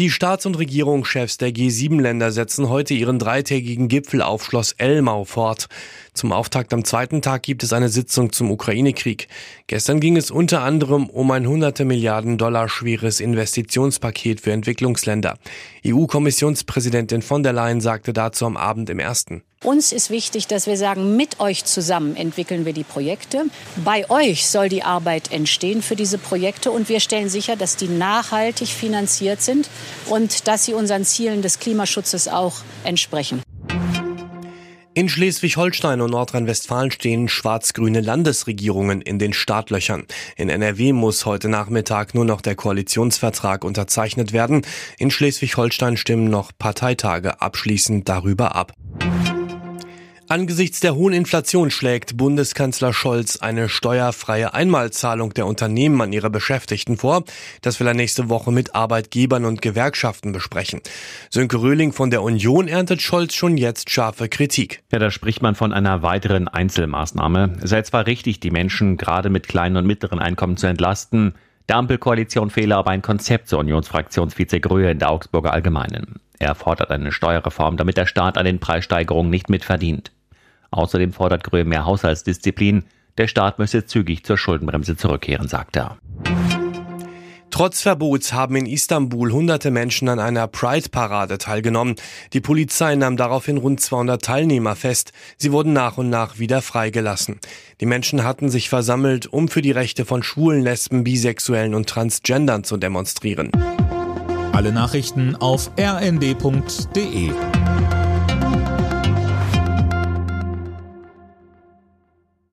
Die Staats- und Regierungschefs der G7-Länder setzen heute ihren dreitägigen Gipfel auf Schloss Elmau fort. Zum Auftakt am zweiten Tag gibt es eine Sitzung zum Ukraine-Krieg. Gestern ging es unter anderem um ein hunderte Milliarden Dollar schweres Investitionspaket für Entwicklungsländer. EU-Kommissionspräsidentin von der Leyen sagte dazu am Abend im ersten. Uns ist wichtig, dass wir sagen, mit euch zusammen entwickeln wir die Projekte. Bei euch soll die Arbeit entstehen für diese Projekte und wir stellen sicher, dass die nachhaltig finanziert sind und dass sie unseren Zielen des Klimaschutzes auch entsprechen. In Schleswig-Holstein und Nordrhein-Westfalen stehen schwarz-grüne Landesregierungen in den Startlöchern. In NRW muss heute Nachmittag nur noch der Koalitionsvertrag unterzeichnet werden. In Schleswig-Holstein stimmen noch Parteitage abschließend darüber ab. Angesichts der hohen Inflation schlägt Bundeskanzler Scholz eine steuerfreie Einmalzahlung der Unternehmen an ihre Beschäftigten vor. Das will er nächste Woche mit Arbeitgebern und Gewerkschaften besprechen. Sönke Röhling von der Union erntet Scholz schon jetzt scharfe Kritik. Ja, da spricht man von einer weiteren Einzelmaßnahme. Es sei zwar richtig, die Menschen gerade mit kleinen und mittleren Einkommen zu entlasten. Der Ampelkoalition fehle aber ein Konzept, zur Unionsfraktionsvize Gröhe in der Augsburger Allgemeinen. Er fordert eine Steuerreform, damit der Staat an den Preissteigerungen nicht mitverdient. Außerdem fordert Gröhe mehr Haushaltsdisziplin. Der Staat müsse zügig zur Schuldenbremse zurückkehren, sagt er. Trotz Verbots haben in Istanbul hunderte Menschen an einer Pride-Parade teilgenommen. Die Polizei nahm daraufhin rund 200 Teilnehmer fest. Sie wurden nach und nach wieder freigelassen. Die Menschen hatten sich versammelt, um für die Rechte von Schwulen, Lesben, Bisexuellen und Transgendern zu demonstrieren. Alle Nachrichten auf rnd.de